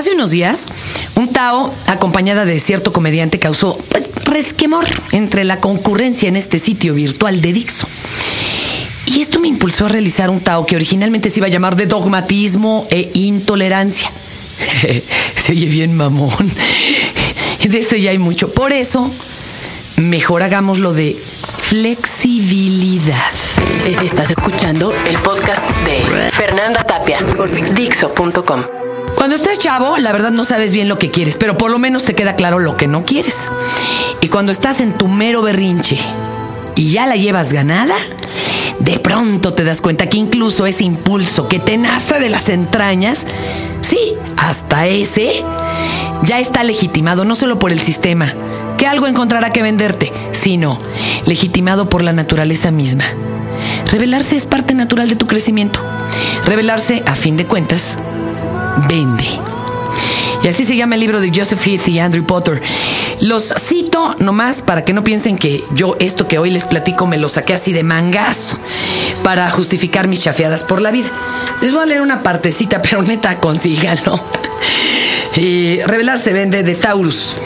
Hace unos días, un Tao, acompañada de cierto comediante, causó pues, resquemor entre la concurrencia en este sitio virtual de Dixo. Y esto me impulsó a realizar un Tao que originalmente se iba a llamar de dogmatismo e intolerancia. se oye bien mamón. De eso ya hay mucho. Por eso, mejor hagámoslo de flexibilidad. Estás escuchando el podcast de Fernanda Tapia por Dixo.com. Cuando estás chavo, la verdad no sabes bien lo que quieres, pero por lo menos te queda claro lo que no quieres. Y cuando estás en tu mero berrinche y ya la llevas ganada, de pronto te das cuenta que incluso ese impulso que te nace de las entrañas, sí, hasta ese, ya está legitimado no solo por el sistema, que algo encontrará que venderte, sino legitimado por la naturaleza misma. Revelarse es parte natural de tu crecimiento. Revelarse, a fin de cuentas, vende. Y así se llama el libro de Joseph Heath y Andrew Potter. Los cito nomás para que no piensen que yo esto que hoy les platico me lo saqué así de mangazo para justificar mis chafeadas por la vida. Les voy a leer una partecita, pero neta, consíganlo. Y revelarse vende de Taurus.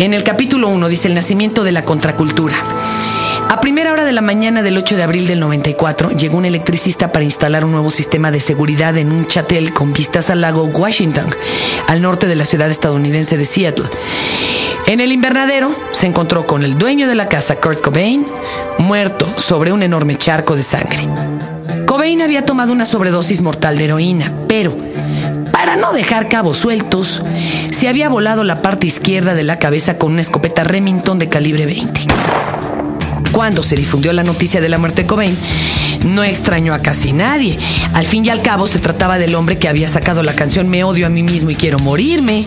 En el capítulo 1 dice el nacimiento de la contracultura. A primera hora de la mañana del 8 de abril del 94 llegó un electricista para instalar un nuevo sistema de seguridad en un chatel con vistas al lago Washington, al norte de la ciudad estadounidense de Seattle. En el invernadero se encontró con el dueño de la casa, Kurt Cobain, muerto sobre un enorme charco de sangre. Cobain había tomado una sobredosis mortal de heroína, pero para no dejar cabos sueltos, se había volado la parte izquierda de la cabeza con una escopeta Remington de calibre 20 cuando se difundió la noticia de la muerte de Cobain, no extrañó a casi nadie. Al fin y al cabo se trataba del hombre que había sacado la canción Me odio a mí mismo y quiero morirme.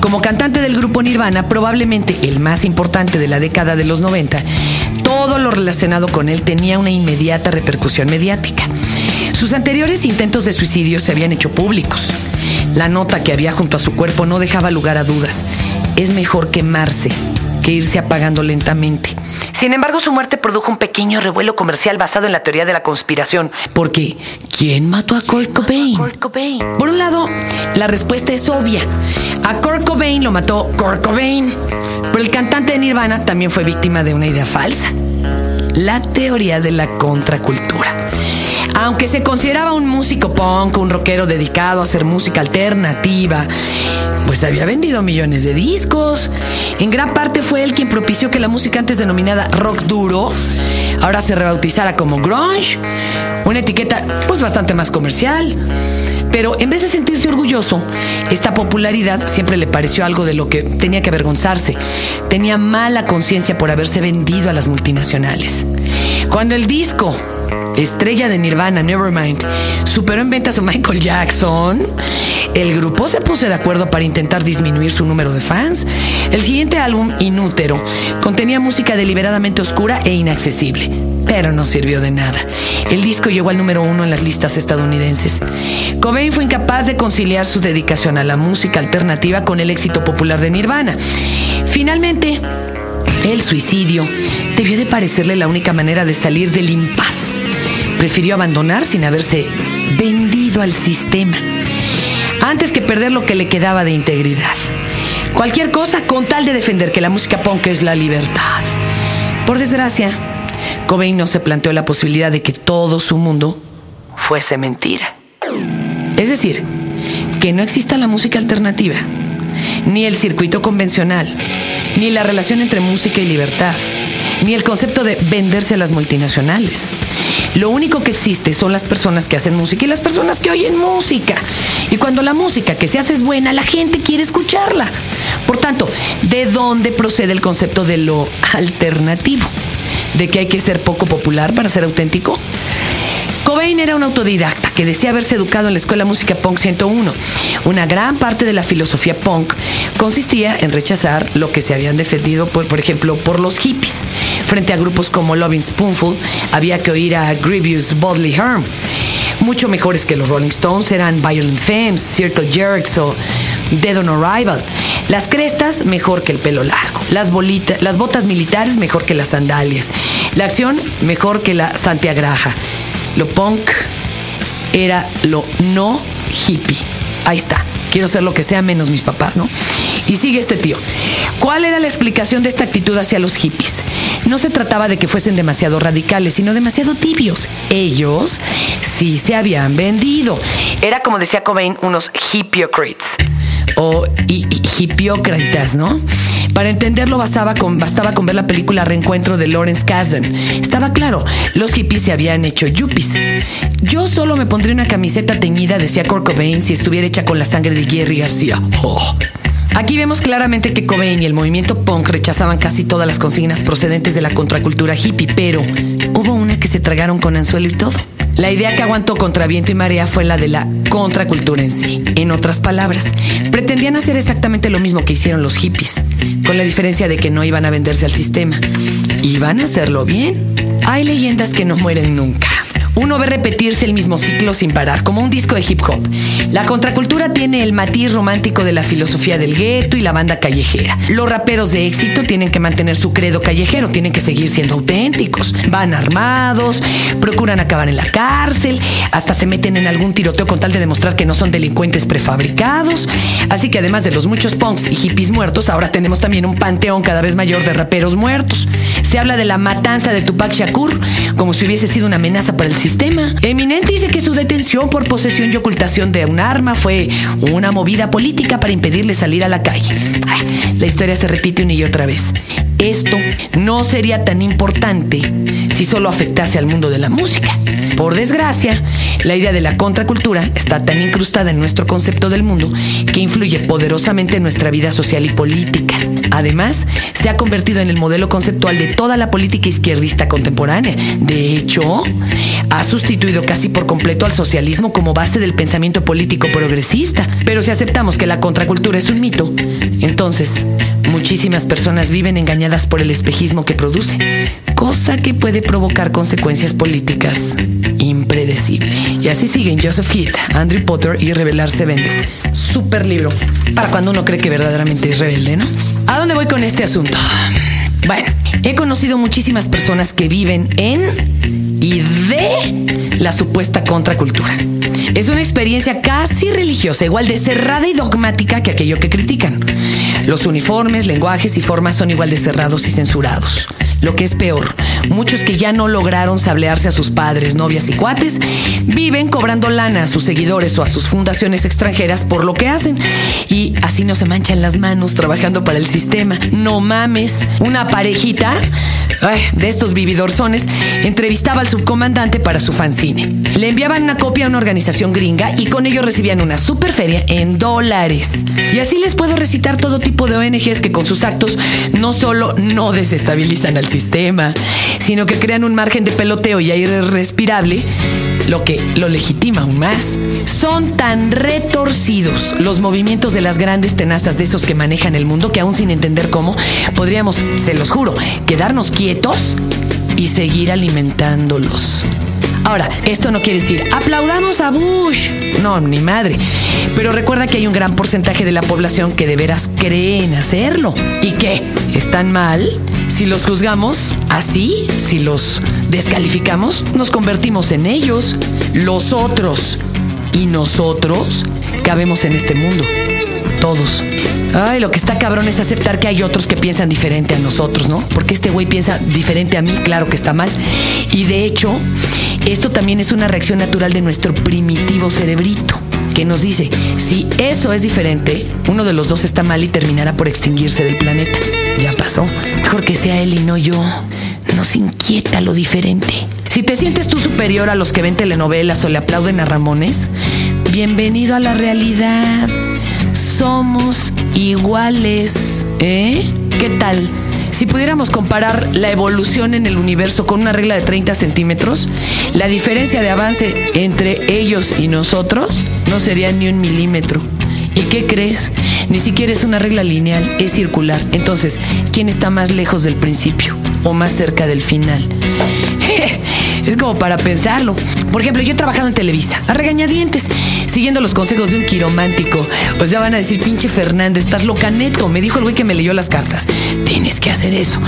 Como cantante del grupo Nirvana, probablemente el más importante de la década de los 90, todo lo relacionado con él tenía una inmediata repercusión mediática. Sus anteriores intentos de suicidio se habían hecho públicos. La nota que había junto a su cuerpo no dejaba lugar a dudas. Es mejor quemarse que irse apagando lentamente. Sin embargo, su muerte produjo un pequeño revuelo comercial basado en la teoría de la conspiración. Porque, ¿quién mató a Kurt Cobain? Por un lado, la respuesta es obvia. A Kurt Cobain lo mató Kurt Cobain. Pero el cantante de Nirvana también fue víctima de una idea falsa. La teoría de la contracultura. Aunque se consideraba un músico punk, un rockero dedicado a hacer música alternativa, pues había vendido millones de discos. En gran parte fue él quien propició que la música antes denominada rock duro ahora se rebautizara como grunge, una etiqueta pues bastante más comercial. Pero en vez de sentirse orgulloso, esta popularidad siempre le pareció algo de lo que tenía que avergonzarse. Tenía mala conciencia por haberse vendido a las multinacionales. Cuando el disco estrella de Nirvana, Nevermind, superó en ventas a Michael Jackson, el grupo se puso de acuerdo para intentar disminuir su número de fans. El siguiente álbum, Inútero, contenía música deliberadamente oscura e inaccesible, pero no sirvió de nada. El disco llegó al número uno en las listas estadounidenses. Cobain fue incapaz de conciliar su dedicación a la música alternativa con el éxito popular de Nirvana. Finalmente, el suicidio debió de parecerle la única manera de salir del impas. Prefirió abandonar sin haberse vendido al sistema, antes que perder lo que le quedaba de integridad. Cualquier cosa con tal de defender que la música punk es la libertad. Por desgracia, Cobain no se planteó la posibilidad de que todo su mundo fuese mentira. Es decir, que no exista la música alternativa, ni el circuito convencional, ni la relación entre música y libertad, ni el concepto de venderse a las multinacionales. Lo único que existe son las personas que hacen música y las personas que oyen música. Y cuando la música que se hace es buena, la gente quiere escucharla. Por tanto, ¿de dónde procede el concepto de lo alternativo? ¿De que hay que ser poco popular para ser auténtico? Cobain era un autodidacta que decía haberse educado en la Escuela Música Punk 101. Una gran parte de la filosofía punk consistía en rechazar lo que se habían defendido, por, ejemplo, por los hippies. Frente a grupos como Loving Spoonful, había que oír a Grievous Bodley Herm. Mucho mejores que los Rolling Stones eran Violent Femmes, Circle Jerks o Dead on Arrival. Las crestas mejor que el pelo largo. Las, bolitas, las botas militares mejor que las sandalias. La acción mejor que la santiagraja. Lo punk era lo no hippie. Ahí está. quiero ser lo que sea menos mis papás, ¿no? Y sigue este tío. ¿Cuál era la explicación de esta actitud hacia los hippies? No se trataba de que fuesen demasiado radicales, sino demasiado tibios. Ellos sí se habían vendido. Era como decía Cobain, unos hippiocrates o hipiócratas, ¿no? Para entenderlo bastaba con, ver la película Reencuentro de Lawrence Kasdan. Estaba claro, los hippies se habían hecho yuppies. Yo solo me pondría una camiseta teñida, decía Kurt Cobain, si estuviera hecha con la sangre de Jerry García. Oh. Aquí vemos claramente que Cobain y el movimiento punk rechazaban casi todas las consignas procedentes de la contracultura hippie, pero hubo una que se tragaron con anzuelo y todo. La idea que aguantó contra viento y marea fue la de la contracultura en sí. En otras palabras, pretendían hacer exactamente lo mismo que hicieron los hippies, con la diferencia de que no iban a venderse al sistema. Iban a hacerlo bien. Hay leyendas que no mueren nunca uno ve repetirse el mismo ciclo sin parar, como un disco de hip hop. La contracultura tiene el matiz romántico de la filosofía del gueto y la banda callejera. Los raperos de éxito tienen que mantener su credo callejero, tienen que seguir siendo auténticos. Van armados, procuran acabar en la cárcel, hasta se meten en algún tiroteo con tal de demostrar que no son delincuentes prefabricados. Así que además de los muchos punks y hippies muertos, ahora tenemos también un panteón cada vez mayor de raperos muertos. Se habla de la matanza de Tupac Shakur como si hubiese sido una amenaza para el sistema. Eminente dice que su detención por posesión y ocultación de un arma fue una movida política para impedirle salir a la calle. la historia se repite una y otra vez. Esto no sería tan importante si solo afectase al mundo de la música. Por desgracia, la idea de la contracultura está tan incrustada en nuestro concepto del mundo que influye poderosamente en nuestra vida social y política. Además, se ha convertido en el modelo conceptual de toda la política izquierdista contemporánea. De hecho, ha sustituido casi por completo al socialismo como base del pensamiento político progresista. Pero si aceptamos que la contracultura es un mito, entonces muchísimas personas viven engañadas por el espejismo que produce, cosa que puede provocar consecuencias políticas impredecibles. Y así siguen Joseph Heath, Andrew Potter y Revelarse Vende. Super libro para cuando uno cree que verdaderamente es rebelde, ¿no? ¿A dónde voy con este asunto? Bueno, he conocido muchísimas personas que viven en y de la supuesta contracultura. Es una experiencia casi religiosa, igual de cerrada y dogmática que aquello que critican. Los uniformes, lenguajes y formas son igual de cerrados y censurados. Lo que es peor, muchos que ya no lograron sablearse a sus padres, novias y cuates, viven cobrando lana a sus seguidores o a sus fundaciones extranjeras por lo que hacen. Y así no se manchan las manos trabajando para el sistema. No mames. Una parejita de estos vividorzones entrevistaba al subcomandante para su fanzine. Le enviaban una copia a una organización gringa y con ello recibían una superferia en dólares. Y así les puedo recitar todo tipo de ONGs que con sus actos no solo no desestabilizan al sistema, sino que crean un margen de peloteo y aire respirable, lo que lo legitima aún más. Son tan retorcidos los movimientos de las grandes tenazas de esos que manejan el mundo que aún sin entender cómo, podríamos, se los juro, quedarnos quietos y seguir alimentándolos. Ahora, esto no quiere decir aplaudamos a Bush. No, ni madre. Pero recuerda que hay un gran porcentaje de la población que de veras cree en hacerlo. ¿Y qué? ¿Están mal? Si los juzgamos así, si los descalificamos, nos convertimos en ellos. Los otros y nosotros cabemos en este mundo. Todos. Ay, lo que está cabrón es aceptar que hay otros que piensan diferente a nosotros, ¿no? Porque este güey piensa diferente a mí, claro que está mal. Y de hecho, esto también es una reacción natural de nuestro primitivo cerebrito, que nos dice, si eso es diferente, uno de los dos está mal y terminará por extinguirse del planeta. Ya pasó. Mejor que sea él y no yo. Nos inquieta lo diferente. Si te sientes tú superior a los que ven telenovelas o le aplauden a Ramones, bienvenido a la realidad. Somos iguales. ¿Eh? ¿Qué tal? Si pudiéramos comparar la evolución en el universo con una regla de 30 centímetros, la diferencia de avance entre ellos y nosotros no sería ni un milímetro. ¿Y qué crees? Ni siquiera es una regla lineal, es circular. Entonces, ¿quién está más lejos del principio o más cerca del final? es como para pensarlo. Por ejemplo, yo he trabajado en Televisa, a regañadientes, siguiendo los consejos de un quiromántico. O sea, van a decir, pinche Fernández, estás loca neto. Me dijo el güey que me leyó las cartas. Tienes que hacer eso.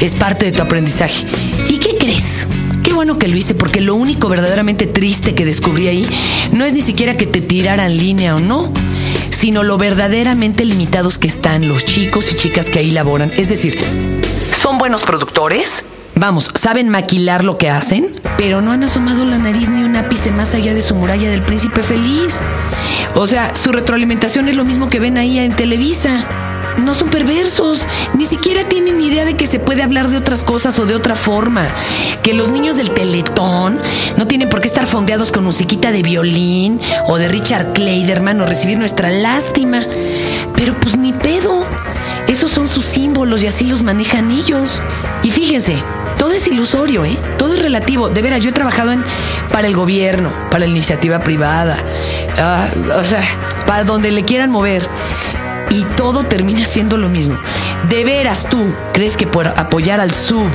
Es parte de tu aprendizaje. ¿Y qué crees? Qué bueno que lo hice, porque lo único verdaderamente triste que descubrí ahí no es ni siquiera que te tiraran línea o no, sino lo verdaderamente limitados que están los chicos y chicas que ahí laboran. Es decir, ¿son buenos productores? Vamos, saben maquilar lo que hacen, pero no han asomado la nariz ni un ápice más allá de su muralla del príncipe feliz. O sea, su retroalimentación es lo mismo que ven ahí en Televisa. No son perversos, ni siquiera tienen idea de que se puede hablar de otras cosas o de otra forma. Que los niños del Teletón no tienen por qué estar fondeados con musiquita de violín o de Richard Kleiderman o recibir nuestra lástima. Pero pues ni pedo. Esos son sus símbolos y así los manejan ellos. Y fíjense, todo es ilusorio, ¿eh? Todo es relativo. De veras, yo he trabajado en, para el gobierno, para la iniciativa privada, ah, o sea, para donde le quieran mover. Y todo termina siendo lo mismo. De veras, tú crees que por apoyar al sub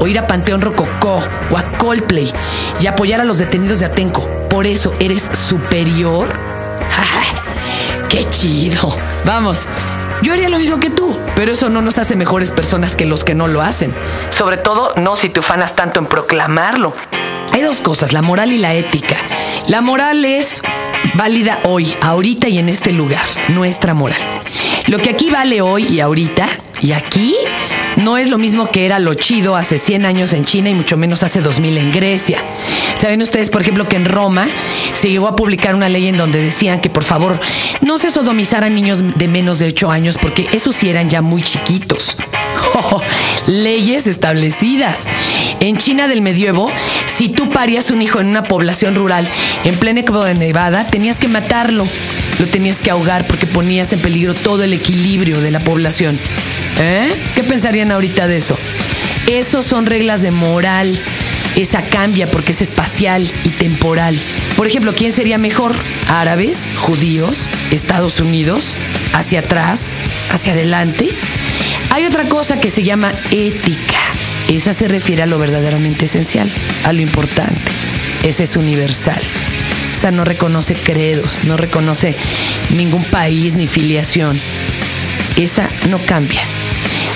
o ir a Panteón Rococó o a Coldplay y apoyar a los detenidos de Atenco, por eso eres superior? ¡Qué chido! Vamos, yo haría lo mismo que tú, pero eso no nos hace mejores personas que los que no lo hacen. Sobre todo no si te ufanas tanto en proclamarlo. Hay dos cosas, la moral y la ética. La moral es válida hoy, ahorita y en este lugar, nuestra moral. Lo que aquí vale hoy y ahorita y aquí no es lo mismo que era lo chido hace 100 años en China y mucho menos hace 2000 en Grecia. Saben ustedes, por ejemplo, que en Roma se llegó a publicar una ley en donde decían que por favor no se sodomizaran niños de menos de 8 años porque esos sí eran ya muy chiquitos. Oh, leyes establecidas. En China del medievo, si tú parías un hijo en una población rural en plena de Nevada, tenías que matarlo. Lo tenías que ahogar porque ponías en peligro todo el equilibrio de la población. ¿Eh? ¿Qué pensarían ahorita de eso? Esos son reglas de moral. Esa cambia porque es espacial y temporal. Por ejemplo, ¿quién sería mejor? ¿Árabes? ¿Judíos? ¿Estados Unidos? ¿Hacia atrás? ¿Hacia adelante? Hay otra cosa que se llama ética. Esa se refiere a lo verdaderamente esencial, a lo importante. Esa es universal. Esa no reconoce credos, no reconoce ningún país ni filiación. Esa no cambia.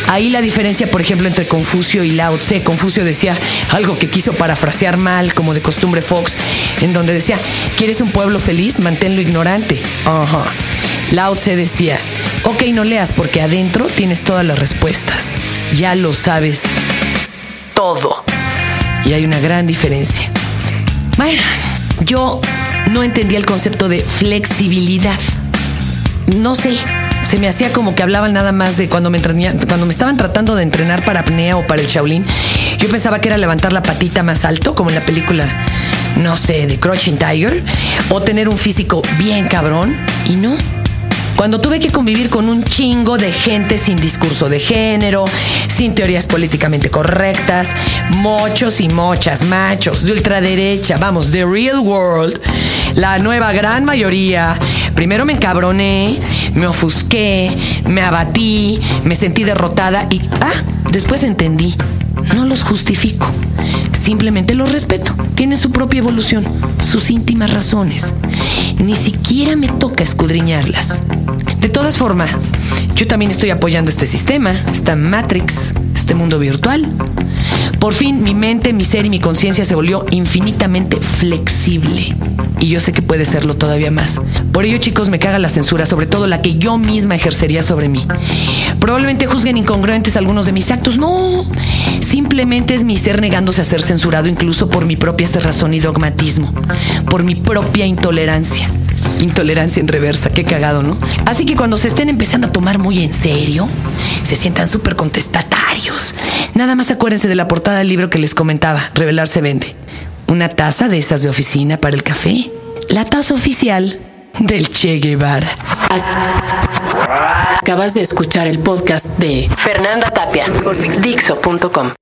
Ahí la diferencia, por ejemplo, entre Confucio y Lao Tse. Confucio decía algo que quiso parafrasear mal, como de costumbre Fox, en donde decía, ¿quieres un pueblo feliz? Manténlo ignorante. Lao Tse decía, ok, no leas porque adentro tienes todas las respuestas. Ya lo sabes todo. Y hay una gran diferencia. Bueno, yo no entendía el concepto de flexibilidad. No sé, se me hacía como que hablaban nada más de cuando me cuando me estaban tratando de entrenar para apnea o para el Shaolin. Yo pensaba que era levantar la patita más alto, como en la película, no sé, de Crouching Tiger, o tener un físico bien cabrón, y no. Cuando tuve que convivir con un chingo de gente sin discurso de género, sin teorías políticamente correctas, mochos y mochas, machos, de ultraderecha, vamos, the real world, la nueva gran mayoría, primero me encabroné, me ofusqué, me abatí, me sentí derrotada y, ah, después entendí. No los justifico, simplemente los respeto. Tienen su propia evolución, sus íntimas razones. Ni siquiera me toca escudriñarlas. De todas formas, yo también estoy apoyando este sistema, esta Matrix, este mundo virtual. Por fin mi mente, mi ser y mi conciencia se volvió infinitamente flexible. Y yo sé que puede serlo todavía más. Por ello, chicos, me caga la censura, sobre todo la que yo misma ejercería sobre mí. Probablemente juzguen incongruentes algunos de mis actos. No, simplemente es mi ser negándose a ser censurado incluso por mi propia cerrazón y dogmatismo, por mi propia intolerancia. Intolerancia en reversa, qué cagado, ¿no? Así que cuando se estén empezando a tomar muy en serio, se sientan súper contestatarios. Nada más acuérdense de la portada del libro que les comentaba, Revelarse Vende. Una taza de esas de oficina para el café. La taza oficial del Che Guevara. Acabas de escuchar el podcast de Fernanda Tapia por Dixo.com.